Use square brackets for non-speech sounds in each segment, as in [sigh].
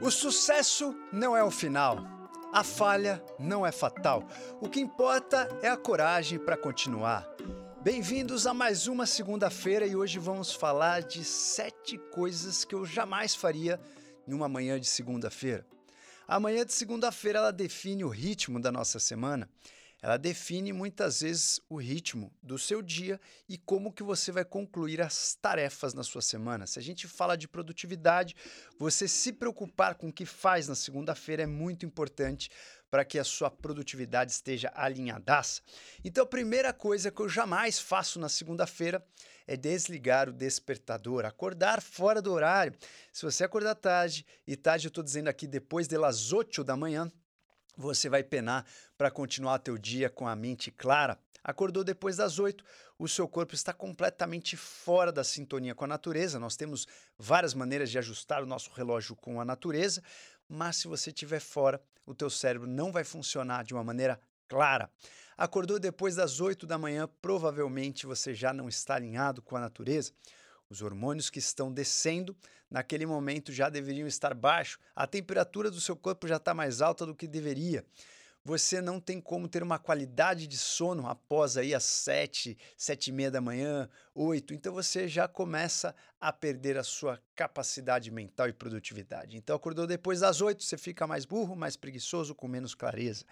O sucesso não é o final. A falha não é fatal. O que importa é a coragem para continuar. Bem-vindos a mais uma segunda-feira e hoje vamos falar de sete coisas que eu jamais faria em uma manhã de segunda-feira. A manhã de segunda-feira ela define o ritmo da nossa semana ela define muitas vezes o ritmo do seu dia e como que você vai concluir as tarefas na sua semana. Se a gente fala de produtividade, você se preocupar com o que faz na segunda-feira é muito importante para que a sua produtividade esteja alinhadaça. Então, a primeira coisa que eu jamais faço na segunda-feira é desligar o despertador, acordar fora do horário. Se você acordar tarde, e tarde eu estou dizendo aqui depois das 8 da manhã, você vai penar para continuar teu dia com a mente clara. Acordou depois das oito, o seu corpo está completamente fora da sintonia com a natureza. Nós temos várias maneiras de ajustar o nosso relógio com a natureza, mas se você estiver fora, o teu cérebro não vai funcionar de uma maneira clara. Acordou depois das oito da manhã, provavelmente você já não está alinhado com a natureza. Os hormônios que estão descendo, naquele momento já deveriam estar baixos. A temperatura do seu corpo já está mais alta do que deveria. Você não tem como ter uma qualidade de sono após aí as sete, sete e meia da manhã, oito. Então você já começa a perder a sua capacidade mental e produtividade. Então acordou depois das oito, você fica mais burro, mais preguiçoso, com menos clareza.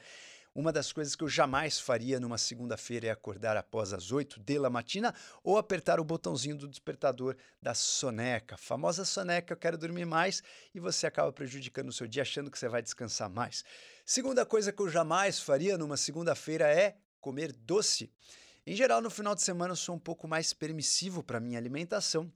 Uma das coisas que eu jamais faria numa segunda-feira é acordar após as 8 da matina ou apertar o botãozinho do despertador da soneca. Famosa soneca, eu quero dormir mais e você acaba prejudicando o seu dia achando que você vai descansar mais. Segunda coisa que eu jamais faria numa segunda-feira é comer doce. Em geral, no final de semana eu sou um pouco mais permissivo para minha alimentação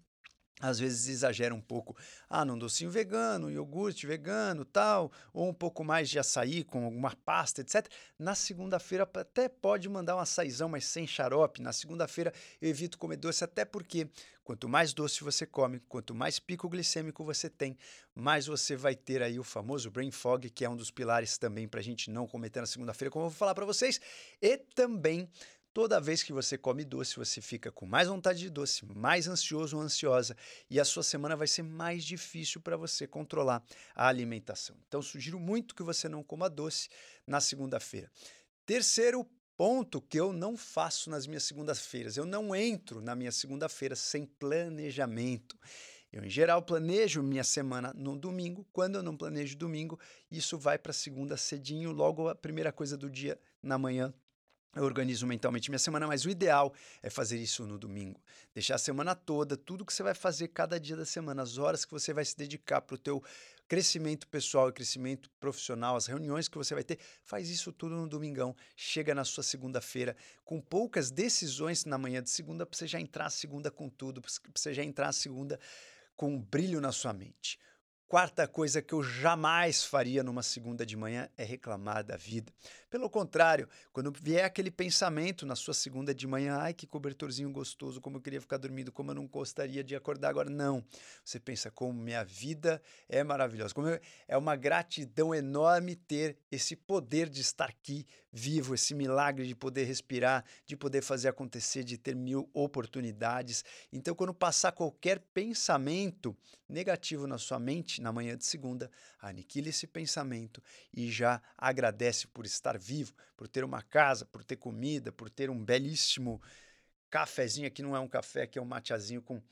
às vezes exagera um pouco. Ah, num docinho vegano, iogurte vegano, tal, ou um pouco mais de açaí com alguma pasta, etc. Na segunda-feira até pode mandar um açaizão, mas sem xarope. Na segunda-feira eu evito comer doce, até porque quanto mais doce você come, quanto mais pico glicêmico você tem, mais você vai ter aí o famoso brain fog, que é um dos pilares também para a gente não cometer na segunda-feira, como eu vou falar para vocês, e também Toda vez que você come doce, você fica com mais vontade de doce, mais ansioso ou ansiosa, e a sua semana vai ser mais difícil para você controlar a alimentação. Então, sugiro muito que você não coma doce na segunda-feira. Terceiro ponto que eu não faço nas minhas segundas-feiras, eu não entro na minha segunda-feira sem planejamento. Eu, em geral, planejo minha semana no domingo. Quando eu não planejo domingo, isso vai para segunda cedinho, logo a primeira coisa do dia na manhã eu organizo mentalmente minha semana, mas o ideal é fazer isso no domingo. Deixar a semana toda, tudo que você vai fazer cada dia da semana, as horas que você vai se dedicar para o teu crescimento pessoal e crescimento profissional, as reuniões que você vai ter, faz isso tudo no domingão. Chega na sua segunda-feira com poucas decisões na manhã de segunda para você já entrar segunda com tudo, para você já entrar segunda com um brilho na sua mente. Quarta coisa que eu jamais faria numa segunda de manhã é reclamar da vida. Pelo contrário, quando vier aquele pensamento na sua segunda de manhã, ai que cobertorzinho gostoso, como eu queria ficar dormindo, como eu não gostaria de acordar agora. Não. Você pensa como minha vida é maravilhosa, como é uma gratidão enorme ter esse poder de estar aqui vivo, esse milagre de poder respirar, de poder fazer acontecer, de ter mil oportunidades. Então, quando passar qualquer pensamento negativo na sua mente, na manhã de segunda, aniquile esse pensamento e já agradece por estar vivo, por ter uma casa, por ter comida, por ter um belíssimo cafezinho. Aqui não é um café, aqui é um mateazinho com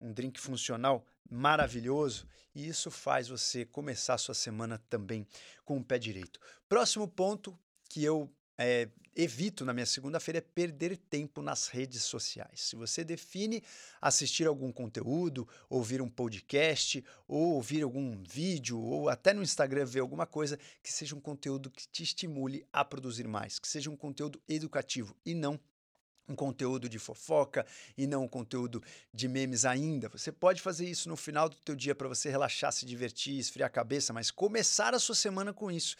um drink funcional maravilhoso. E isso faz você começar a sua semana também com o pé direito. Próximo ponto que eu é, evito na minha segunda-feira é perder tempo nas redes sociais. Se você define assistir algum conteúdo, ouvir um podcast, ou ouvir algum vídeo, ou até no Instagram ver alguma coisa, que seja um conteúdo que te estimule a produzir mais, que seja um conteúdo educativo e não um conteúdo de fofoca e não um conteúdo de memes ainda. Você pode fazer isso no final do teu dia para você relaxar, se divertir, esfriar a cabeça, mas começar a sua semana com isso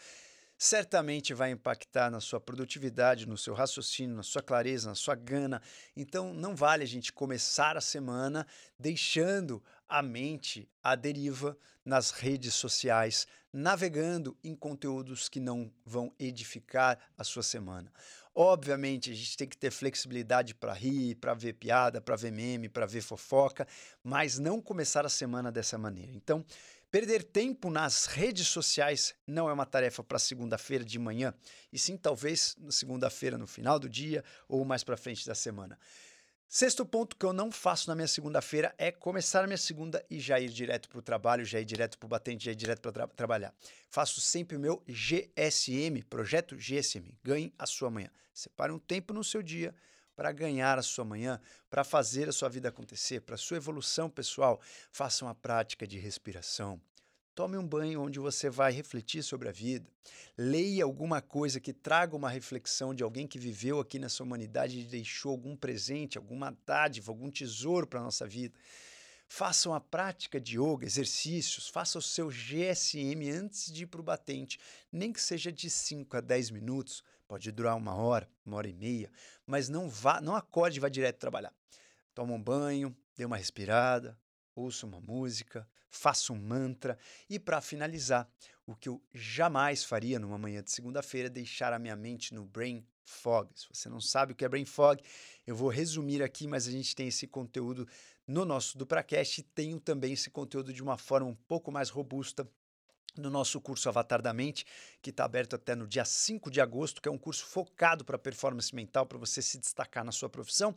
certamente vai impactar na sua produtividade, no seu raciocínio, na sua clareza, na sua gana. Então, não vale a gente começar a semana deixando a mente à deriva nas redes sociais, navegando em conteúdos que não vão edificar a sua semana. Obviamente, a gente tem que ter flexibilidade para rir, para ver piada, para ver meme, para ver fofoca, mas não começar a semana dessa maneira. Então, Perder tempo nas redes sociais não é uma tarefa para segunda-feira de manhã, e sim talvez na segunda-feira no final do dia ou mais para frente da semana. Sexto ponto que eu não faço na minha segunda-feira é começar a minha segunda e já ir direto para o trabalho, já ir direto para o batente, já ir direto para tra trabalhar. Faço sempre o meu GSM, projeto GSM, ganhe a sua manhã. Separe um tempo no seu dia para ganhar a sua manhã, para fazer a sua vida acontecer, para a sua evolução pessoal. Faça uma prática de respiração, Tome um banho onde você vai refletir sobre a vida. Leia alguma coisa que traga uma reflexão de alguém que viveu aqui nessa humanidade e deixou algum presente, alguma dádiva, algum tesouro para a nossa vida. Faça uma prática de yoga, exercícios, faça o seu GSM antes de ir para o batente, nem que seja de 5 a 10 minutos, pode durar uma hora, uma hora e meia, mas não vá, não acorde e vá direto trabalhar. Toma um banho, dê uma respirada, ouça uma música, faça um mantra e, para finalizar, o que eu jamais faria numa manhã de segunda-feira é deixar a minha mente no brain fog. Se você não sabe o que é brain fog, eu vou resumir aqui, mas a gente tem esse conteúdo no nosso DupraCast e tenho também esse conteúdo de uma forma um pouco mais robusta no nosso curso Avatar da Mente, que está aberto até no dia 5 de agosto, que é um curso focado para performance mental, para você se destacar na sua profissão.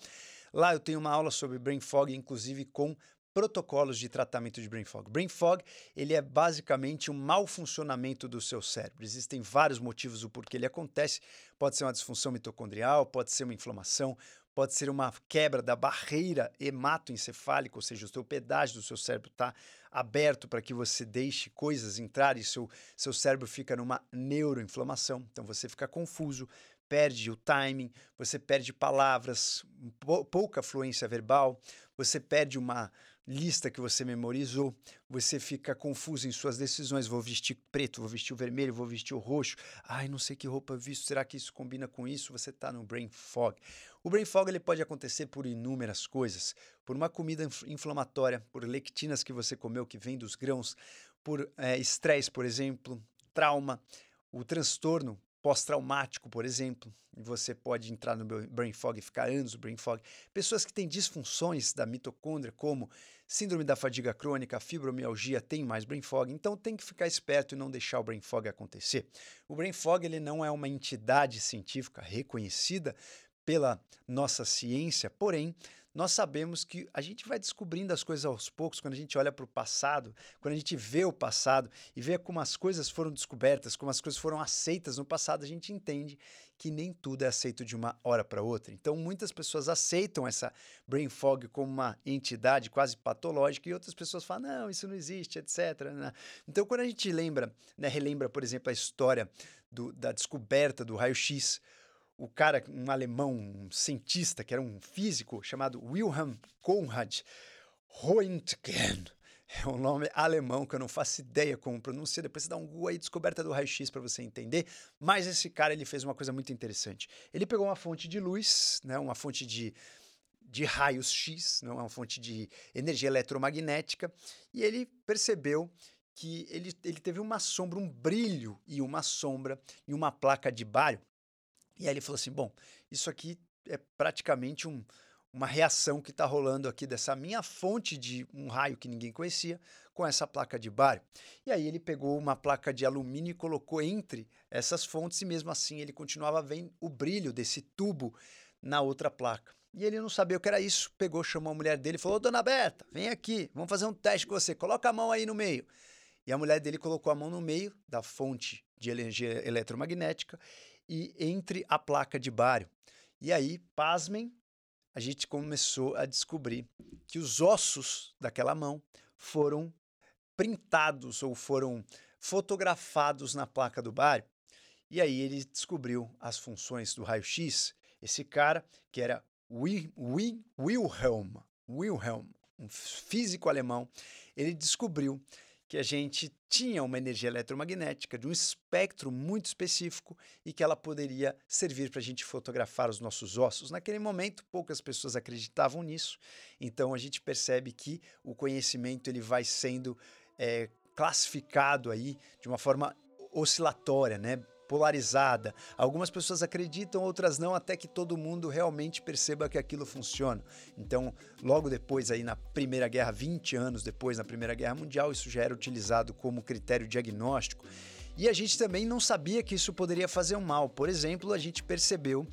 Lá eu tenho uma aula sobre brain fog, inclusive com protocolos de tratamento de brain fog. Brain fog, ele é basicamente um mau funcionamento do seu cérebro. Existem vários motivos do porquê ele acontece. Pode ser uma disfunção mitocondrial, pode ser uma inflamação, pode ser uma quebra da barreira hematoencefálica, ou seja, o seu pedágio do seu cérebro está aberto para que você deixe coisas entrar e seu, seu cérebro fica numa neuroinflamação. Então você fica confuso, perde o timing, você perde palavras, pouca fluência verbal, você perde uma lista que você memorizou, você fica confuso em suas decisões. Vou vestir preto, vou vestir o vermelho, vou vestir o roxo. Ai, não sei que roupa visto, será que isso combina com isso? Você está no brain fog. O brain fog ele pode acontecer por inúmeras coisas, por uma comida inflamatória, por lectinas que você comeu que vem dos grãos, por eh, estresse, é, por exemplo, trauma, o transtorno pós-traumático, por exemplo, e você pode entrar no brain fog e ficar anos no brain fog. Pessoas que têm disfunções da mitocôndria, como síndrome da fadiga crônica, fibromialgia, têm mais brain fog, então tem que ficar esperto e não deixar o brain fog acontecer. O brain fog ele não é uma entidade científica reconhecida pela nossa ciência, porém nós sabemos que a gente vai descobrindo as coisas aos poucos quando a gente olha para o passado, quando a gente vê o passado e vê como as coisas foram descobertas, como as coisas foram aceitas no passado, a gente entende que nem tudo é aceito de uma hora para outra. Então, muitas pessoas aceitam essa brain fog como uma entidade quase patológica e outras pessoas falam, não, isso não existe, etc. Né? Então, quando a gente lembra, né, relembra, por exemplo, a história do, da descoberta do raio-x, o cara, um alemão, um cientista, que era um físico, chamado Wilhelm Conrad Röntgen. [laughs] É um nome alemão que eu não faço ideia como pronunciar. Depois você dá um Google aí, descoberta do raio-x para você entender. Mas esse cara ele fez uma coisa muito interessante. Ele pegou uma fonte de luz, né, uma fonte de, de raios X, não é uma fonte de energia eletromagnética, e ele percebeu que ele, ele teve uma sombra, um brilho e uma sombra em uma placa de bário e aí ele falou assim: bom, isso aqui é praticamente um, uma reação que está rolando aqui dessa minha fonte de um raio que ninguém conhecia com essa placa de bário. E aí ele pegou uma placa de alumínio e colocou entre essas fontes e mesmo assim ele continuava vendo o brilho desse tubo na outra placa. E ele não sabia o que era isso, pegou, chamou a mulher dele e falou: Dona Berta, vem aqui, vamos fazer um teste com você, coloca a mão aí no meio. E a mulher dele colocou a mão no meio da fonte de energia eletromagnética e entre a placa de bário. E aí, pasmem, a gente começou a descobrir que os ossos daquela mão foram printados ou foram fotografados na placa do bário. E aí ele descobriu as funções do raio-x. Esse cara, que era Wilhelm, Wilhelm, um físico alemão, ele descobriu que a gente tinha uma energia eletromagnética de um espectro muito específico e que ela poderia servir para a gente fotografar os nossos ossos. Naquele momento, poucas pessoas acreditavam nisso, então a gente percebe que o conhecimento ele vai sendo é, classificado aí de uma forma oscilatória, né? Polarizada. Algumas pessoas acreditam, outras não, até que todo mundo realmente perceba que aquilo funciona. Então, logo depois, aí na Primeira Guerra, 20 anos depois, na Primeira Guerra Mundial, isso já era utilizado como critério diagnóstico. E a gente também não sabia que isso poderia fazer um mal. Por exemplo, a gente percebeu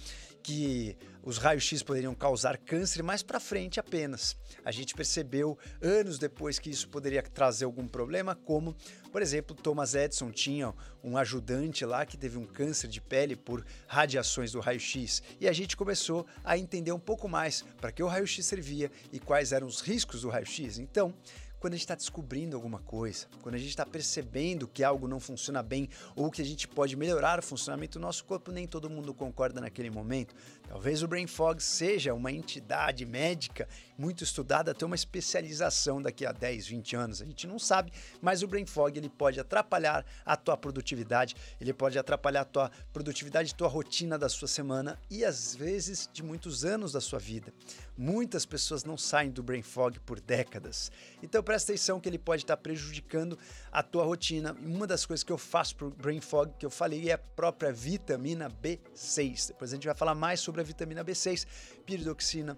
que os raios-x poderiam causar câncer mais para frente apenas. A gente percebeu anos depois que isso poderia trazer algum problema, como, por exemplo, Thomas Edison tinha um ajudante lá que teve um câncer de pele por radiações do raio-x. E a gente começou a entender um pouco mais para que o raio-x servia e quais eram os riscos do raio-x. Então, quando a gente está descobrindo alguma coisa, quando a gente está percebendo que algo não funciona bem ou que a gente pode melhorar o funcionamento do nosso corpo, nem todo mundo concorda naquele momento. Talvez o Brain Fog seja uma entidade médica muito estudada, ter uma especialização daqui a 10, 20 anos. A gente não sabe, mas o Brain Fog ele pode atrapalhar a tua produtividade, ele pode atrapalhar a tua produtividade, tua rotina da sua semana e às vezes de muitos anos da sua vida. Muitas pessoas não saem do Brain Fog por décadas. Então presta atenção que ele pode estar prejudicando a tua rotina. E uma das coisas que eu faço para o Brain Fog que eu falei é a própria vitamina B6. Depois a gente vai falar mais sobre a vitamina B6, piridoxina,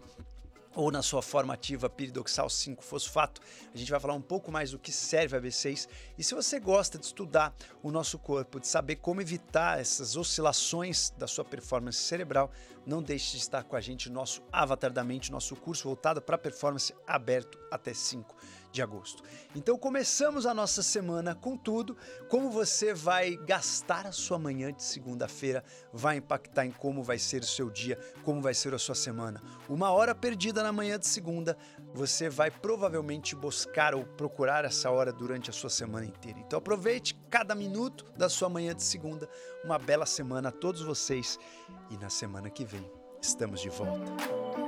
ou na sua forma ativa piridoxal 5-fosfato. A gente vai falar um pouco mais do que serve a B6. E se você gosta de estudar o nosso corpo, de saber como evitar essas oscilações da sua performance cerebral, não deixe de estar com a gente no nosso Avatar da Mente, nosso curso voltado para performance aberto até 5 de agosto. Então começamos a nossa semana com tudo. Como você vai gastar a sua manhã de segunda-feira vai impactar em como vai ser o seu dia, como vai ser a sua semana. Uma hora perdida na manhã de segunda, você vai provavelmente buscar ou procurar essa hora durante a sua semana inteira. Então aproveite cada minuto da sua manhã de segunda. Uma bela semana a todos vocês e na semana que vem estamos de volta.